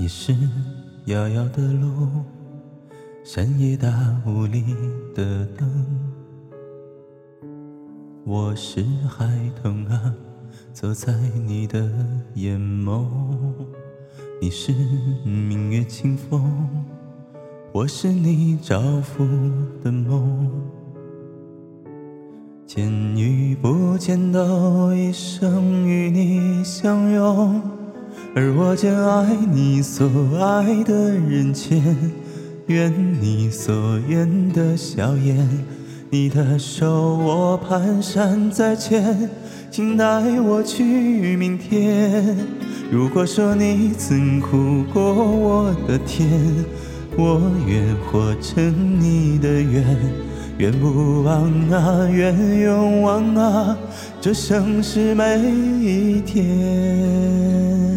你是遥遥的路，山野大雾里的灯。我是孩童啊，走在你的眼眸。你是明月清风，我是你照拂的梦。见与不见，都一生与你相拥。而我将爱你所爱的人间，愿你所愿的笑颜。你的手我蹒跚在牵，请带我去明天。如果说你曾苦过我的甜，我愿活成你的愿，愿不忘啊，愿永忘啊，这盛世每一天。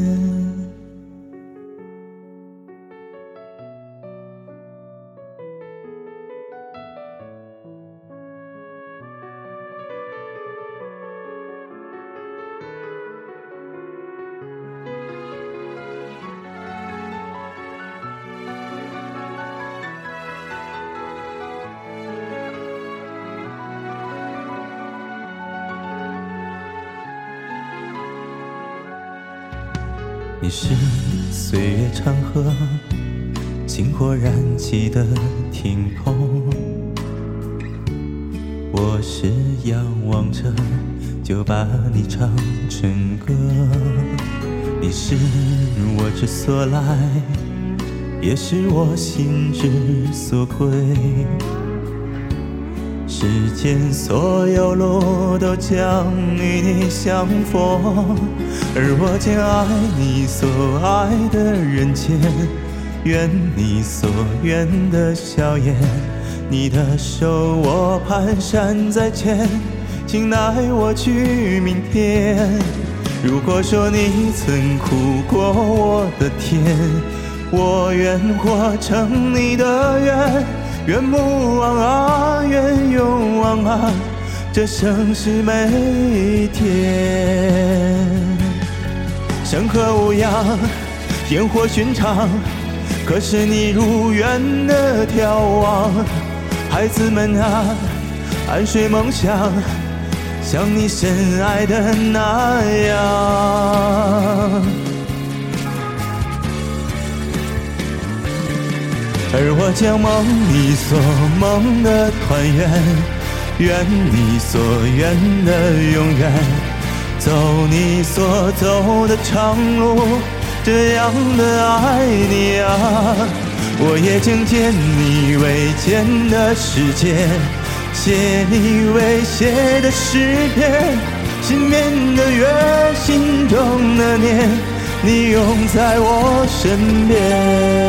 你是岁月长河，星火燃起的天空。我是仰望着，就把你唱成歌。你是我之所来，也是我心之所归。世间所有路都将与你相逢，而我将爱你所爱的人间，愿你所愿的笑颜。你的手我蹒跚在牵，请带我去明天。如果说你曾苦过我的甜，我愿活成你的愿。愿不忘啊，愿勇往啊，这盛世每一天。山河无恙，烟火寻常，可是你如愿的眺望。孩子们啊，安睡梦乡，像你深爱的那样。而我将梦你所梦的团圆，愿你所愿的永远，走你所走的长路，这样的爱你啊！我也将见你未见的世界，写你未写的诗篇，心边的月，心中的念，你永在我身边。